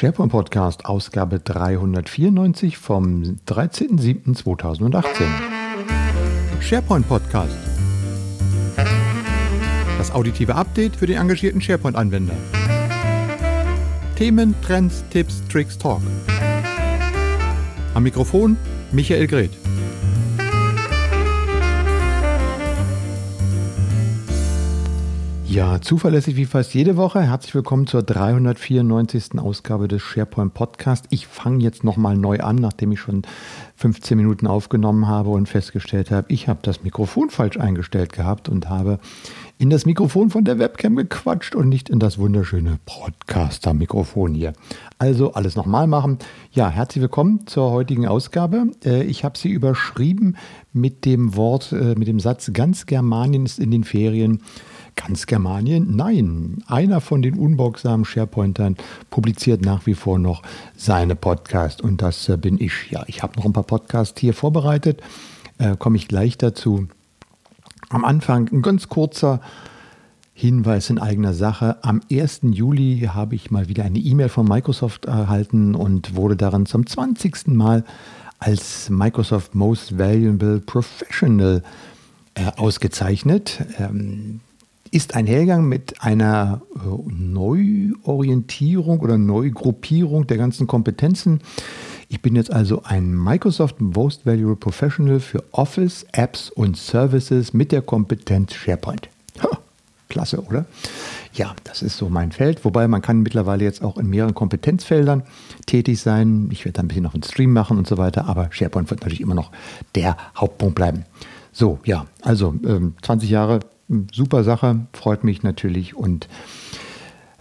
SharePoint Podcast, Ausgabe 394 vom 13.07.2018. SharePoint Podcast. Das auditive Update für den engagierten SharePoint-Anwender. Themen, Trends, Tipps, Tricks, Talk. Am Mikrofon Michael Greth. Ja, zuverlässig wie fast jede Woche. Herzlich willkommen zur 394. Ausgabe des SharePoint Podcast. Ich fange jetzt nochmal neu an, nachdem ich schon 15 Minuten aufgenommen habe und festgestellt habe, ich habe das Mikrofon falsch eingestellt gehabt und habe in das Mikrofon von der Webcam gequatscht und nicht in das wunderschöne Podcaster-Mikrofon hier. Also alles nochmal machen. Ja, herzlich willkommen zur heutigen Ausgabe. Äh, ich habe sie überschrieben mit dem Wort, äh, mit dem Satz, ganz Germanien ist in den Ferien. Ganz Germanien? Nein. Einer von den unbeugsamen SharePointern publiziert nach wie vor noch seine Podcast und das äh, bin ich. Ja, ich habe noch ein paar Podcasts hier vorbereitet. Äh, Komme ich gleich dazu. Am Anfang ein ganz kurzer Hinweis in eigener Sache. Am 1. Juli habe ich mal wieder eine E-Mail von Microsoft erhalten und wurde darin zum 20. Mal als Microsoft Most Valuable Professional äh, ausgezeichnet. Ähm, ist einhergegangen mit einer äh, Neuorientierung oder Neugruppierung der ganzen Kompetenzen. Ich bin jetzt also ein Microsoft Most Valuable Professional für Office, Apps und Services mit der Kompetenz SharePoint. Ha, klasse, oder? Ja, das ist so mein Feld. Wobei man kann mittlerweile jetzt auch in mehreren Kompetenzfeldern tätig sein. Ich werde da ein bisschen noch einen Stream machen und so weiter, aber SharePoint wird natürlich immer noch der Hauptpunkt bleiben. So, ja, also ähm, 20 Jahre super Sache, freut mich natürlich und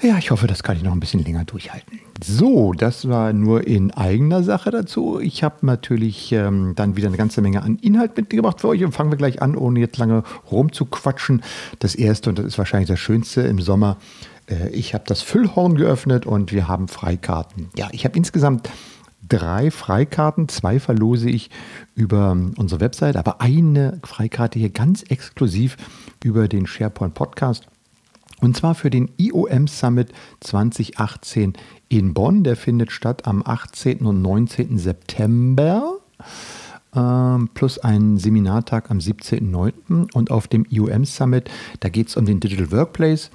ja, ich hoffe, das kann ich noch ein bisschen länger durchhalten. So, das war nur in eigener Sache dazu. Ich habe natürlich ähm, dann wieder eine ganze Menge an Inhalt mitgebracht für euch und fangen wir gleich an, ohne jetzt lange rumzuquatschen. Das erste, und das ist wahrscheinlich das Schönste im Sommer, äh, ich habe das Füllhorn geöffnet und wir haben Freikarten. Ja, ich habe insgesamt drei Freikarten. Zwei verlose ich über unsere Website, aber eine Freikarte hier ganz exklusiv über den SharePoint Podcast. Und zwar für den IOM Summit 2018 in Bonn. Der findet statt am 18. und 19. September. Ähm, plus einen Seminartag am 17.09. Und auf dem IOM Summit, da geht es um den Digital Workplace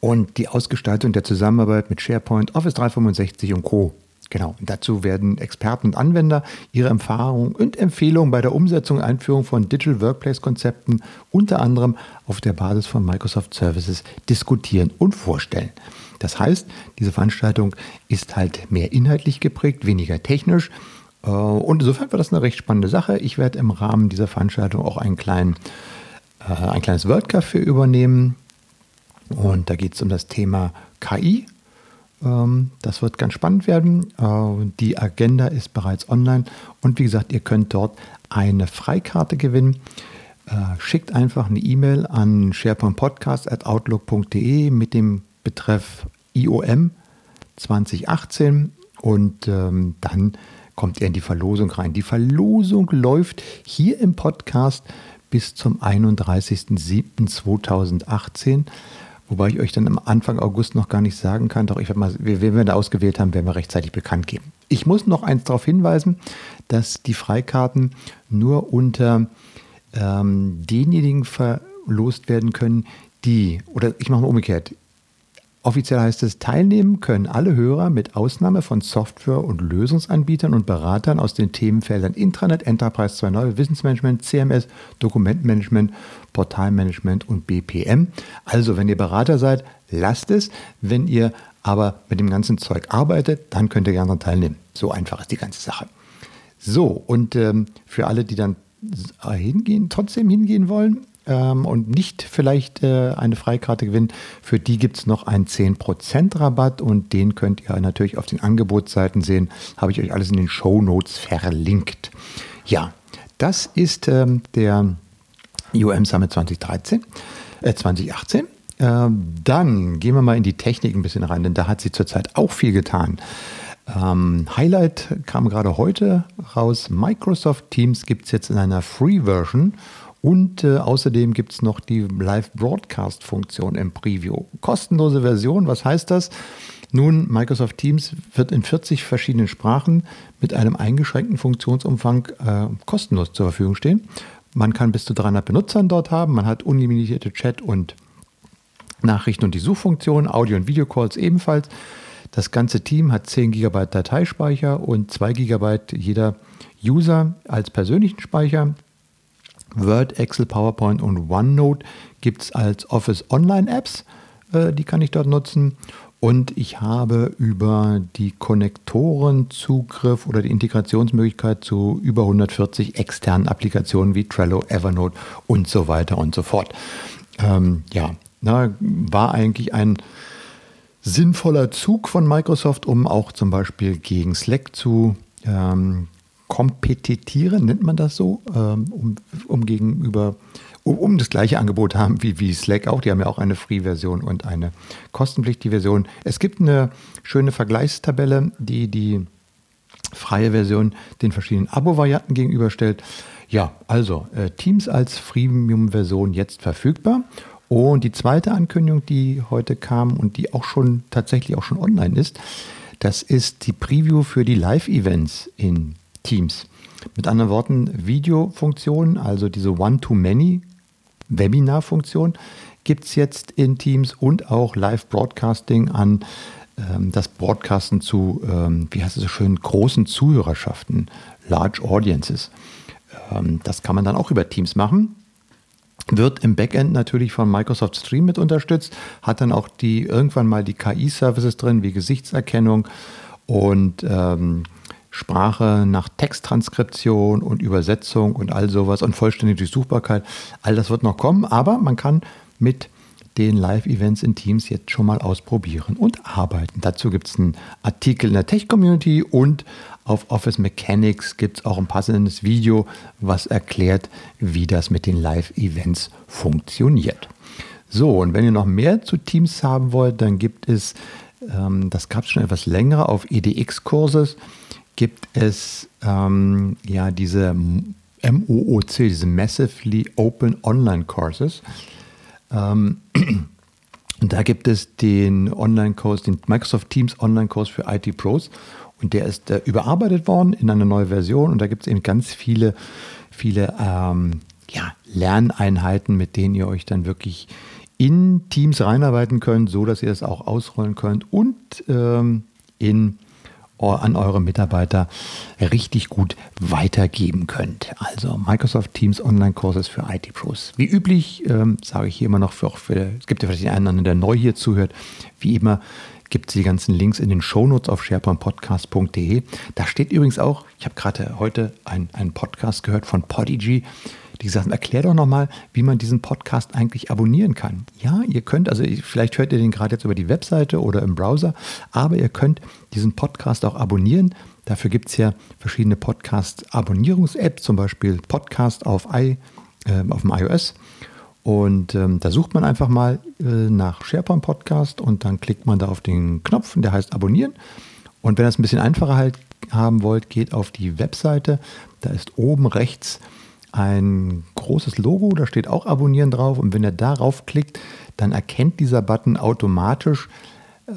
und die Ausgestaltung der Zusammenarbeit mit SharePoint, Office 365 und Co. Genau, dazu werden Experten und Anwender ihre Erfahrungen und Empfehlungen bei der Umsetzung und Einführung von Digital Workplace-Konzepten unter anderem auf der Basis von Microsoft Services diskutieren und vorstellen. Das heißt, diese Veranstaltung ist halt mehr inhaltlich geprägt, weniger technisch. Äh, und insofern war das eine recht spannende Sache. Ich werde im Rahmen dieser Veranstaltung auch einen kleinen, äh, ein kleines World Café übernehmen. Und da geht es um das Thema KI das wird ganz spannend werden. Äh, die Agenda ist bereits online und wie gesagt, ihr könnt dort eine Freikarte gewinnen. Äh, schickt einfach eine E-Mail an sharepointpodcast.outlook.de mit dem Betreff IOM 2018 und ähm, dann kommt ihr in die Verlosung rein. Die Verlosung läuft hier im Podcast bis zum 31.07.2018. Wobei ich euch dann am Anfang August noch gar nicht sagen kann, doch ich werde mal, wen wir da ausgewählt haben, werden wir rechtzeitig bekannt geben. Ich muss noch eins darauf hinweisen, dass die Freikarten nur unter ähm, denjenigen verlost werden können, die, oder ich mache mal umgekehrt, Offiziell heißt es, teilnehmen können alle Hörer mit Ausnahme von Software- und Lösungsanbietern und Beratern aus den Themenfeldern Intranet, Enterprise 2.0, Wissensmanagement, CMS, Dokumentmanagement, Portalmanagement und BPM. Also, wenn ihr Berater seid, lasst es. Wenn ihr aber mit dem ganzen Zeug arbeitet, dann könnt ihr gerne teilnehmen. So einfach ist die ganze Sache. So, und ähm, für alle, die dann hingehen, trotzdem hingehen wollen, ähm, und nicht vielleicht äh, eine Freikarte gewinnen, für die gibt es noch einen 10% Rabatt und den könnt ihr natürlich auf den Angebotsseiten sehen. Habe ich euch alles in den Show Notes verlinkt. Ja, das ist ähm, der IOM Summit 2013, äh, 2018. Ähm, dann gehen wir mal in die Technik ein bisschen rein, denn da hat sie zurzeit auch viel getan. Ähm, Highlight kam gerade heute raus. Microsoft Teams gibt es jetzt in einer Free-Version und äh, außerdem gibt es noch die Live-Broadcast-Funktion im Preview. Kostenlose Version, was heißt das? Nun, Microsoft Teams wird in 40 verschiedenen Sprachen mit einem eingeschränkten Funktionsumfang äh, kostenlos zur Verfügung stehen. Man kann bis zu 300 Benutzern dort haben. Man hat unlimitierte Chat und Nachrichten und die Suchfunktion, Audio- und Videocalls ebenfalls. Das ganze Team hat 10 GB Dateispeicher und 2 GB jeder User als persönlichen Speicher. Word, Excel, PowerPoint und OneNote gibt es als Office Online Apps. Äh, die kann ich dort nutzen. Und ich habe über die Konnektoren Zugriff oder die Integrationsmöglichkeit zu über 140 externen Applikationen wie Trello, Evernote und so weiter und so fort. Ähm, ja, na, war eigentlich ein sinnvoller Zug von Microsoft, um auch zum Beispiel gegen Slack zu ähm, kompetitieren, nennt man das so, ähm, um, um gegenüber um das gleiche Angebot haben wie, wie Slack auch. Die haben ja auch eine Free-Version und eine kostenpflichtige Version. Es gibt eine schöne Vergleichstabelle, die die freie Version den verschiedenen Abo-Varianten gegenüberstellt. Ja, also äh, Teams als Freemium-Version jetzt verfügbar. Und die zweite Ankündigung, die heute kam und die auch schon tatsächlich auch schon online ist, das ist die Preview für die Live-Events in Teams. Mit anderen Worten, Videofunktionen, also diese One-to-Many Webinar-Funktion gibt es jetzt in Teams und auch Live-Broadcasting an ähm, das Broadcasten zu, ähm, wie heißt es so schön, großen Zuhörerschaften, Large Audiences. Ähm, das kann man dann auch über Teams machen. Wird im Backend natürlich von Microsoft Stream mit unterstützt, hat dann auch die irgendwann mal die KI-Services drin, wie Gesichtserkennung und ähm, Sprache nach Texttranskription und Übersetzung und all sowas und vollständige Durchsuchbarkeit. All das wird noch kommen, aber man kann mit den Live-Events in Teams jetzt schon mal ausprobieren und arbeiten. Dazu gibt es einen Artikel in der Tech-Community und auf Office Mechanics gibt es auch ein passendes Video, was erklärt, wie das mit den Live-Events funktioniert. So, und wenn ihr noch mehr zu Teams haben wollt, dann gibt es, ähm, das gab es schon etwas länger auf EDX-Kurses, gibt es ähm, ja diese MOOC, diese Massively Open Online Courses. Ähm, und da gibt es den Online-Kurs, den Microsoft Teams Online-Kurs für IT Pros. Und der ist äh, überarbeitet worden in eine neue Version. Und da gibt es eben ganz viele, viele ähm, ja, Lerneinheiten, mit denen ihr euch dann wirklich in Teams reinarbeiten könnt, so dass ihr es auch ausrollen könnt und ähm, in an eure Mitarbeiter richtig gut weitergeben könnt. Also Microsoft Teams Online-Kurses für IT-Pros. Wie üblich ähm, sage ich hier immer noch, für, auch für, es gibt ja vielleicht einen anderen, der neu hier zuhört, wie immer gibt es die ganzen Links in den Shownotes auf sharepointpodcast.de. Da steht übrigens auch, ich habe gerade heute einen Podcast gehört von Podigy, die gesagt haben, erklär doch nochmal, wie man diesen Podcast eigentlich abonnieren kann. Ja, ihr könnt, also vielleicht hört ihr den gerade jetzt über die Webseite oder im Browser, aber ihr könnt diesen Podcast auch abonnieren. Dafür gibt es ja verschiedene Podcast-Abonnierungs-Apps, zum Beispiel Podcast auf, I, äh, auf dem iOS. Und ähm, da sucht man einfach mal äh, nach SharePoint Podcast und dann klickt man da auf den Knopf, der heißt Abonnieren. Und wenn ihr es ein bisschen einfacher halt haben wollt, geht auf die Webseite. Da ist oben rechts ein großes Logo, da steht auch Abonnieren drauf. Und wenn ihr darauf klickt, dann erkennt dieser Button automatisch,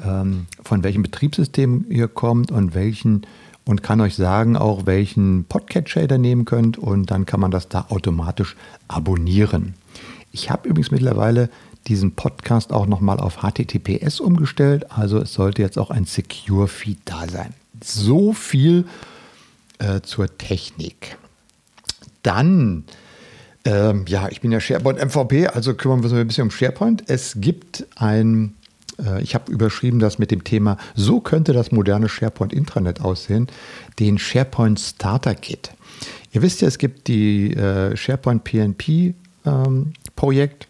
ähm, von welchem Betriebssystem ihr kommt und welchen und kann euch sagen auch, welchen Podcatcher ihr nehmen könnt und dann kann man das da automatisch abonnieren. Ich habe übrigens mittlerweile diesen Podcast auch nochmal auf HTTPS umgestellt, also es sollte jetzt auch ein Secure Feed da sein. So viel äh, zur Technik. Dann, ähm, ja, ich bin ja SharePoint MVP, also kümmern wir uns ein bisschen um SharePoint. Es gibt ein, äh, ich habe überschrieben das mit dem Thema, so könnte das moderne SharePoint Intranet aussehen, den SharePoint Starter Kit. Ihr wisst ja, es gibt die äh, SharePoint PNP ähm, Projekt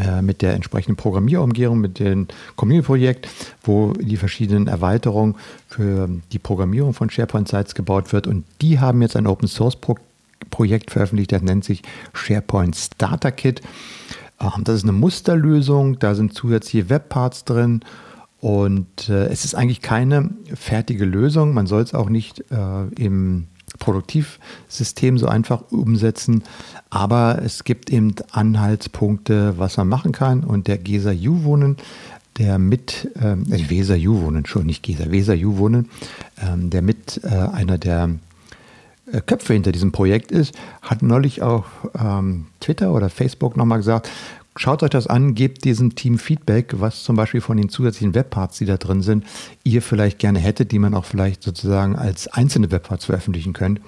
äh, mit der entsprechenden Programmierumgebung, mit dem Community-Projekt, wo die verschiedenen Erweiterungen für die Programmierung von SharePoint-Sites gebaut wird. Und die haben jetzt ein Open-Source-Projekt Projekt veröffentlicht, das nennt sich SharePoint Starter Kit. Ähm, das ist eine Musterlösung, da sind zusätzliche Webparts drin und äh, es ist eigentlich keine fertige Lösung. Man soll es auch nicht äh, im Produktivsystem so einfach umsetzen, aber es gibt eben Anhaltspunkte, was man machen kann. Und der Gesa Juwonen der mit, ähm, äh, Weser Juwonen, schon nicht Gesa, Weser Juwonen, ähm, der mit äh, einer der äh, Köpfe hinter diesem Projekt ist, hat neulich auf ähm, Twitter oder Facebook nochmal gesagt, schaut euch das an, gebt diesem Team Feedback, was zum Beispiel von den zusätzlichen Webparts, die da drin sind, ihr vielleicht gerne hättet, die man auch vielleicht sozusagen als einzelne Webparts veröffentlichen könnt,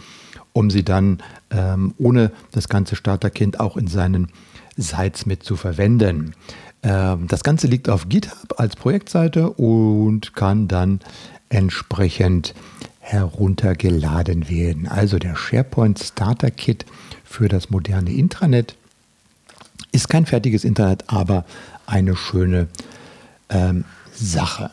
um sie dann ähm, ohne das ganze Starterkind auch in seinen Sites mit zu verwenden. Ähm, das Ganze liegt auf GitHub als Projektseite und kann dann entsprechend heruntergeladen werden. Also der SharePoint Starter Kit für das moderne Intranet ist kein fertiges Internet, aber eine schöne ähm, Sache.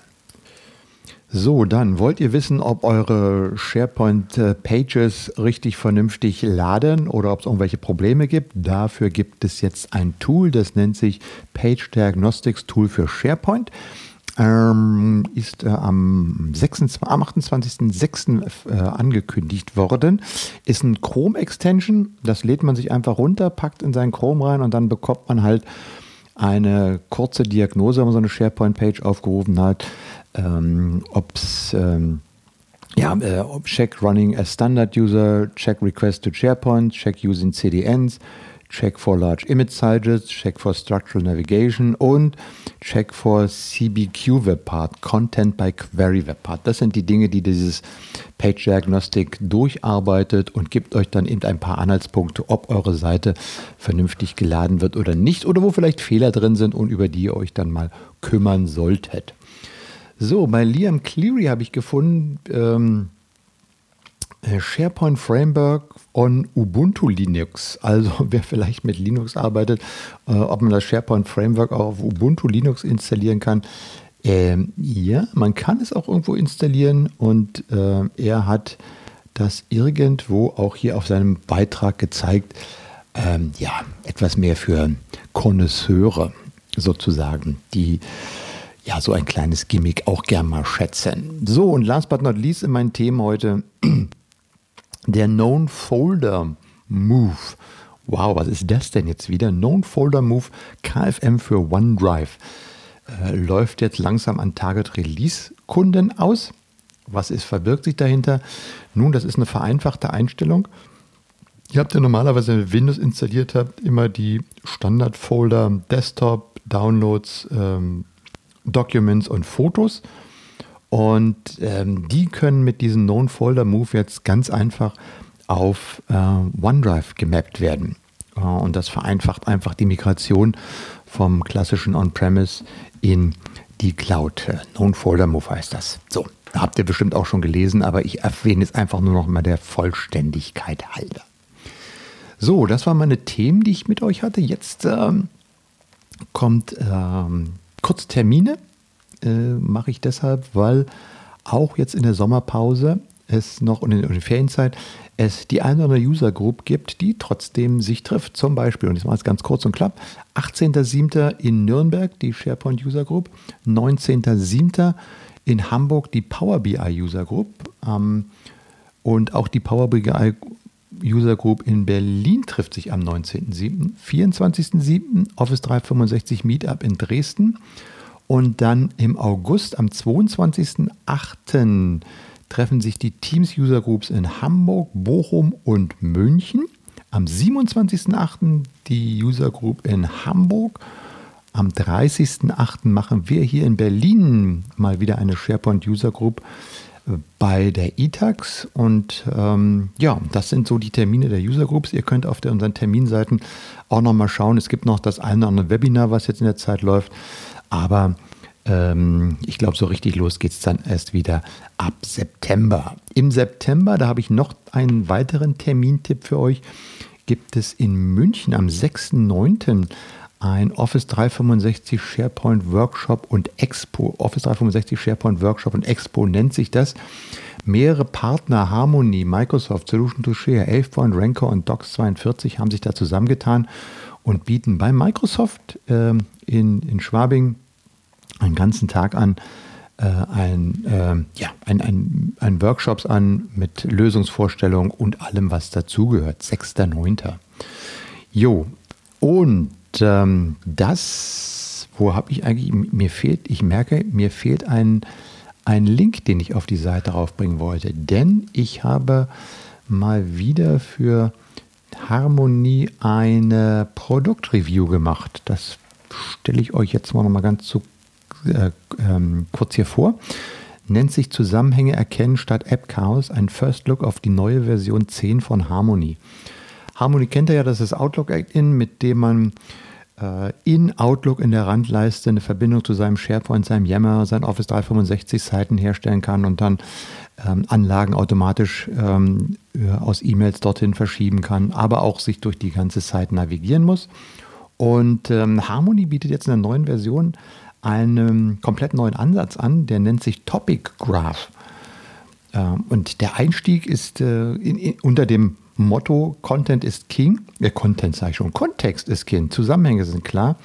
So, dann wollt ihr wissen, ob eure SharePoint-Pages richtig vernünftig laden oder ob es irgendwelche Probleme gibt. Dafür gibt es jetzt ein Tool, das nennt sich Page Diagnostics Tool für SharePoint. Ähm, ist äh, am, 26, am 28.06. Äh, angekündigt worden. Ist ein Chrome-Extension. Das lädt man sich einfach runter, packt in seinen Chrome rein und dann bekommt man halt eine kurze Diagnose, wenn man so eine SharePoint-Page aufgerufen hat ähm, ob es ähm, ja, äh, check running as standard user, check request to SharePoint, check using CDNs, check for large image sizes, check for structural navigation und check for CBQ Webpart, Content by Query Webpart. Das sind die Dinge, die dieses Page Diagnostic durcharbeitet und gibt euch dann eben ein paar Anhaltspunkte, ob eure Seite vernünftig geladen wird oder nicht oder wo vielleicht Fehler drin sind und über die ihr euch dann mal kümmern solltet. So, bei Liam Cleary habe ich gefunden, ähm, äh, SharePoint Framework on Ubuntu Linux. Also wer vielleicht mit Linux arbeitet, äh, ob man das SharePoint Framework auch auf Ubuntu Linux installieren kann. Ähm, ja, man kann es auch irgendwo installieren und äh, er hat das irgendwo auch hier auf seinem Beitrag gezeigt. Ähm, ja, etwas mehr für Konnoisseure sozusagen, die ja, so ein kleines Gimmick auch gern mal schätzen. So, und last but not least in meinen Themen heute der Known Folder Move. Wow, was ist das denn jetzt wieder? Known Folder Move KFM für OneDrive. Äh, läuft jetzt langsam an Target Release Kunden aus. Was ist, verbirgt sich dahinter? Nun, das ist eine vereinfachte Einstellung. Ihr habt ja normalerweise, wenn ihr Windows installiert habt, immer die Standard-Folder Desktop, Downloads, ähm, Documents und Fotos. Und ähm, die können mit diesem Known Folder Move jetzt ganz einfach auf äh, OneDrive gemappt werden. Äh, und das vereinfacht einfach die Migration vom klassischen On-Premise in die Cloud. Äh, Known Folder Move heißt das. So, habt ihr bestimmt auch schon gelesen, aber ich erwähne es einfach nur noch mal der Vollständigkeit halber. So, das waren meine Themen, die ich mit euch hatte. Jetzt ähm, kommt ähm, Kurz Termine äh, mache ich deshalb, weil auch jetzt in der Sommerpause es noch und in der Ferienzeit es die eine oder andere User Group gibt, die trotzdem sich trifft. Zum Beispiel, und ich mache es ganz kurz und klapp, 18.07. in Nürnberg die SharePoint User Group, 19.07. in Hamburg die Power BI User Group ähm, und auch die Power BI User Group in Berlin trifft sich am 19.07., 24.07. Office 365 Meetup in Dresden und dann im August am 22.08. treffen sich die Teams User Groups in Hamburg, Bochum und München. Am 27.08. die User Group in Hamburg. Am 30.08. machen wir hier in Berlin mal wieder eine SharePoint User Group bei der ITAX. Und ähm, ja, das sind so die Termine der User Groups. Ihr könnt auf der, unseren Terminseiten auch nochmal schauen. Es gibt noch das eine oder andere Webinar, was jetzt in der Zeit läuft. Aber ähm, ich glaube, so richtig los geht es dann erst wieder ab September. Im September, da habe ich noch einen weiteren Termintipp für euch, gibt es in München am 6.9 ein Office 365 SharePoint Workshop und Expo. Office 365 SharePoint Workshop und Expo nennt sich das. Mehrere Partner, Harmony, Microsoft, Solution to Share, AvePoint, Rancor und Docs42 haben sich da zusammengetan und bieten bei Microsoft äh, in, in Schwabing einen ganzen Tag an äh, ein, äh, ja, ein, ein, ein Workshops an mit Lösungsvorstellungen und allem, was dazugehört. 6.9. Jo, und ähm, das wo habe ich eigentlich, mir fehlt, ich merke, mir fehlt ein, ein Link, den ich auf die Seite raufbringen wollte. Denn ich habe mal wieder für Harmonie eine Produktreview gemacht. Das stelle ich euch jetzt mal noch mal ganz zu, äh, ähm, kurz hier vor. Nennt sich Zusammenhänge erkennen statt App Chaos, ein First Look auf die neue Version 10 von Harmony. Harmony kennt ihr ja, das ist Outlook Act-In, mit dem man äh, in Outlook in der Randleiste eine Verbindung zu seinem SharePoint, seinem Yammer, seinen Office 365 Seiten herstellen kann und dann ähm, Anlagen automatisch ähm, äh, aus E-Mails dorthin verschieben kann, aber auch sich durch die ganze Seite navigieren muss. Und ähm, Harmony bietet jetzt in der neuen Version einen komplett neuen Ansatz an, der nennt sich Topic Graph. Ähm, und der Einstieg ist äh, in, in, unter dem Motto Content ist King, äh, Content sage ich schon, Kontext ist King, Zusammenhänge sind klar,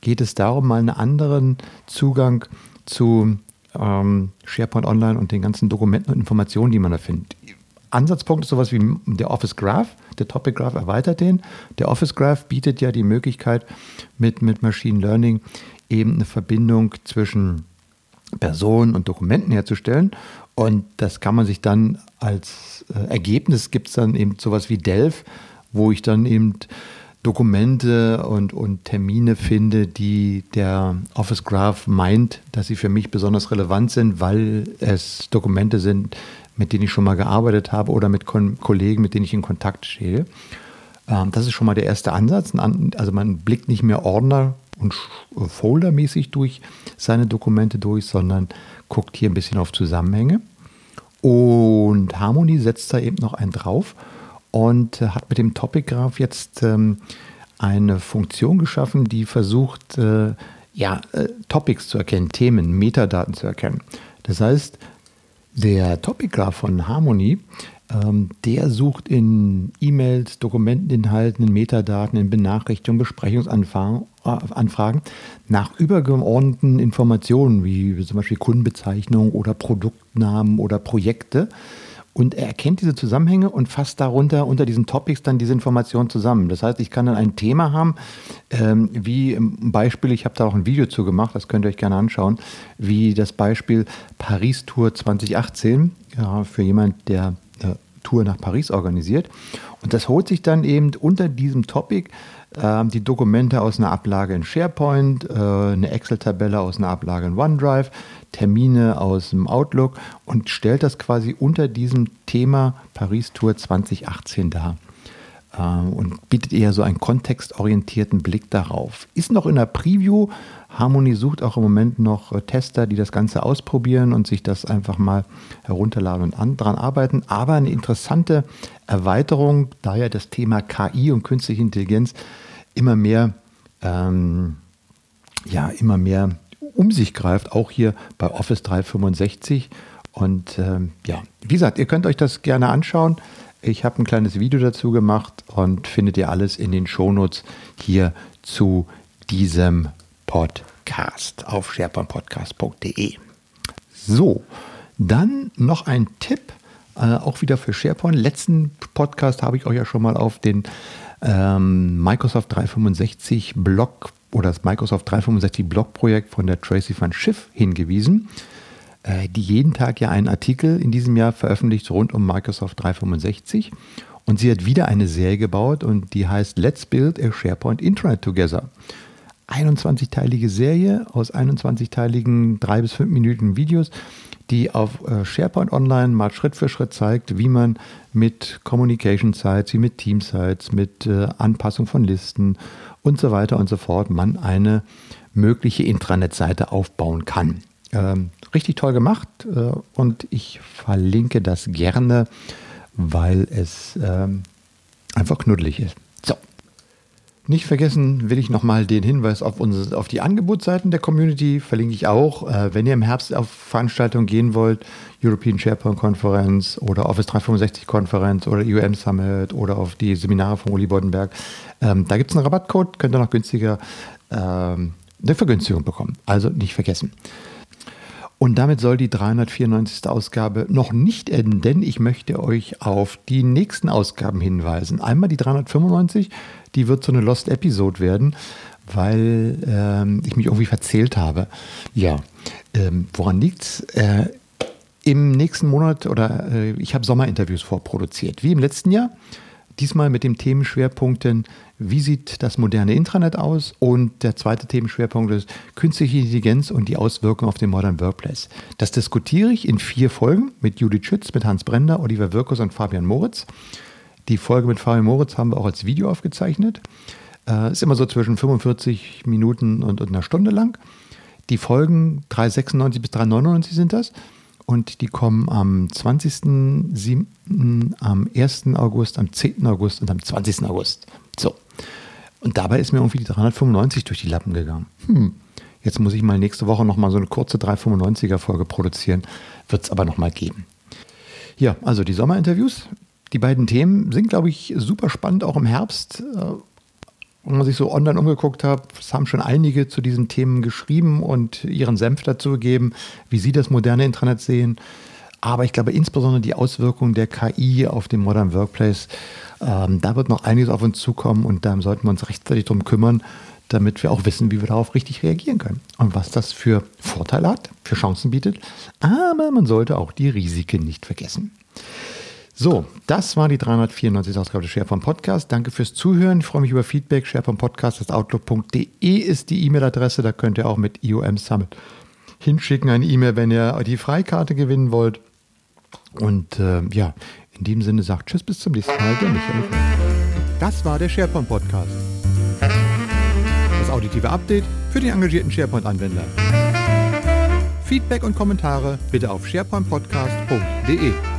geht es darum, mal einen anderen Zugang zu ähm, SharePoint Online und den ganzen Dokumenten und Informationen, die man da findet. Ansatzpunkt ist sowas wie der Office Graph. Der Topic Graph erweitert den. Der Office Graph bietet ja die Möglichkeit, mit, mit Machine Learning eben eine Verbindung zwischen Personen und Dokumenten herzustellen. Und das kann man sich dann als äh, Ergebnis gibt es dann eben sowas wie Delph, wo ich dann eben Dokumente und, und Termine finde, die der Office Graph meint, dass sie für mich besonders relevant sind, weil es Dokumente sind, mit denen ich schon mal gearbeitet habe oder mit Kon Kollegen, mit denen ich in Kontakt stehe. Ähm, das ist schon mal der erste Ansatz. Also man blickt nicht mehr Ordner und Foldermäßig durch seine Dokumente durch, sondern guckt hier ein bisschen auf Zusammenhänge. Und Harmony setzt da eben noch einen drauf und hat mit dem Topic Graph jetzt ähm, eine Funktion geschaffen, die versucht, äh, ja, äh, Topics zu erkennen, Themen, Metadaten zu erkennen. Das heißt, der Topic Graph von Harmony, ähm, der sucht in E-Mails, Dokumenteninhalten, in Metadaten, in Benachrichtigungen, Besprechungsanfragen äh, nach übergeordneten Informationen, wie zum Beispiel Kundenbezeichnungen oder Produktnamen oder Projekte. Und er erkennt diese Zusammenhänge und fasst darunter unter diesen Topics dann diese Informationen zusammen. Das heißt, ich kann dann ein Thema haben, ähm, wie im Beispiel, ich habe da auch ein Video zu gemacht, das könnt ihr euch gerne anschauen, wie das Beispiel Paris Tour 2018, ja, für jemand, der Tour nach Paris organisiert. Und das holt sich dann eben unter diesem Topic die Dokumente aus einer Ablage in SharePoint, äh, eine Excel-Tabelle aus einer Ablage in OneDrive, Termine aus dem Outlook und stellt das quasi unter diesem Thema Paris Tour 2018 dar und bietet eher so einen kontextorientierten Blick darauf. Ist noch in der Preview. Harmony sucht auch im Moment noch äh, Tester, die das Ganze ausprobieren und sich das einfach mal herunterladen und an, dran arbeiten. Aber eine interessante Erweiterung, da ja das Thema KI und künstliche Intelligenz immer mehr, ähm, ja, immer mehr um sich greift, auch hier bei Office 365. Und ähm, ja, wie gesagt, ihr könnt euch das gerne anschauen. Ich habe ein kleines Video dazu gemacht und findet ihr alles in den Shownotes hier zu diesem Podcast auf sharepointpodcast.de. So, dann noch ein Tipp, äh, auch wieder für SharePoint. Letzten Podcast habe ich euch ja schon mal auf den ähm, Microsoft 365 Blog oder das Microsoft 365 Blog-Projekt von der Tracy van Schiff hingewiesen, die jeden Tag ja einen Artikel in diesem Jahr veröffentlicht rund um Microsoft 365. Und sie hat wieder eine Serie gebaut und die heißt Let's Build a SharePoint Intranet Together. 21-teilige Serie aus 21-teiligen 3 bis 5 Minuten Videos, die auf äh, SharePoint Online mal Schritt für Schritt zeigt, wie man mit Communication Sites, wie mit Team Sites, mit äh, Anpassung von Listen und so weiter und so fort man eine mögliche Intranet-Seite aufbauen kann. Ähm, richtig toll gemacht äh, und ich verlinke das gerne, weil es ähm, einfach knuddelig ist. So. Nicht vergessen will ich nochmal den Hinweis auf, unsere, auf die Angebotsseiten der Community, verlinke ich auch. Äh, wenn ihr im Herbst auf Veranstaltungen gehen wollt, European SharePoint Konferenz oder Office 365 Konferenz oder UM Summit oder auf die Seminare von Uli Boddenberg. Ähm, da gibt es einen Rabattcode, könnt ihr noch günstiger ähm, eine Vergünstigung bekommen. Also nicht vergessen. Und damit soll die 394. Ausgabe noch nicht enden, denn ich möchte euch auf die nächsten Ausgaben hinweisen. Einmal die 395, die wird so eine Lost Episode werden, weil ähm, ich mich irgendwie verzählt habe. Ja, ähm, woran liegt's? Äh, Im nächsten Monat oder äh, ich habe Sommerinterviews vorproduziert, wie im letzten Jahr. Diesmal mit dem Themenschwerpunkten, wie sieht das moderne Intranet aus? Und der zweite Themenschwerpunkt ist künstliche Intelligenz und die Auswirkungen auf den Modern Workplace. Das diskutiere ich in vier Folgen mit Judith Schütz, mit Hans Brender, Oliver Wirkus und Fabian Moritz. Die Folge mit Fabian Moritz haben wir auch als Video aufgezeichnet. Äh, ist immer so zwischen 45 Minuten und, und einer Stunde lang. Die Folgen 396 bis 399 sind das. Und die kommen am 20.07., am 1. August, am 10. August und am 20. August. So. Und dabei ist mir irgendwie die 395 durch die Lappen gegangen. Hm. Jetzt muss ich mal nächste Woche nochmal so eine kurze 395er Folge produzieren. Wird es aber nochmal geben. Ja, also die Sommerinterviews. Die beiden Themen sind, glaube ich, super spannend, auch im Herbst. Wenn man sich so online umgeguckt hat, es haben schon einige zu diesen Themen geschrieben und ihren Senf dazu gegeben, wie sie das moderne Intranet sehen. Aber ich glaube insbesondere die Auswirkungen der KI auf den Modern Workplace, ähm, da wird noch einiges auf uns zukommen und da sollten wir uns rechtzeitig drum kümmern, damit wir auch wissen, wie wir darauf richtig reagieren können und was das für Vorteile hat, für Chancen bietet. Aber man sollte auch die Risiken nicht vergessen. So, das war die 394. Ausgabe des SharePoint Podcast. Danke fürs Zuhören. Ich freue mich über Feedback. SharePointPodcast.outlook.de ist die E-Mail-Adresse. Da könnt ihr auch mit IOM Summit hinschicken eine E-Mail, wenn ihr die Freikarte gewinnen wollt. Und äh, ja, in diesem Sinne sagt Tschüss, bis zum nächsten Mal. Der Michael. Das war der SharePoint Podcast. Das auditive Update für die engagierten SharePoint-Anwender. Feedback und Kommentare bitte auf sharepointpodcast.de.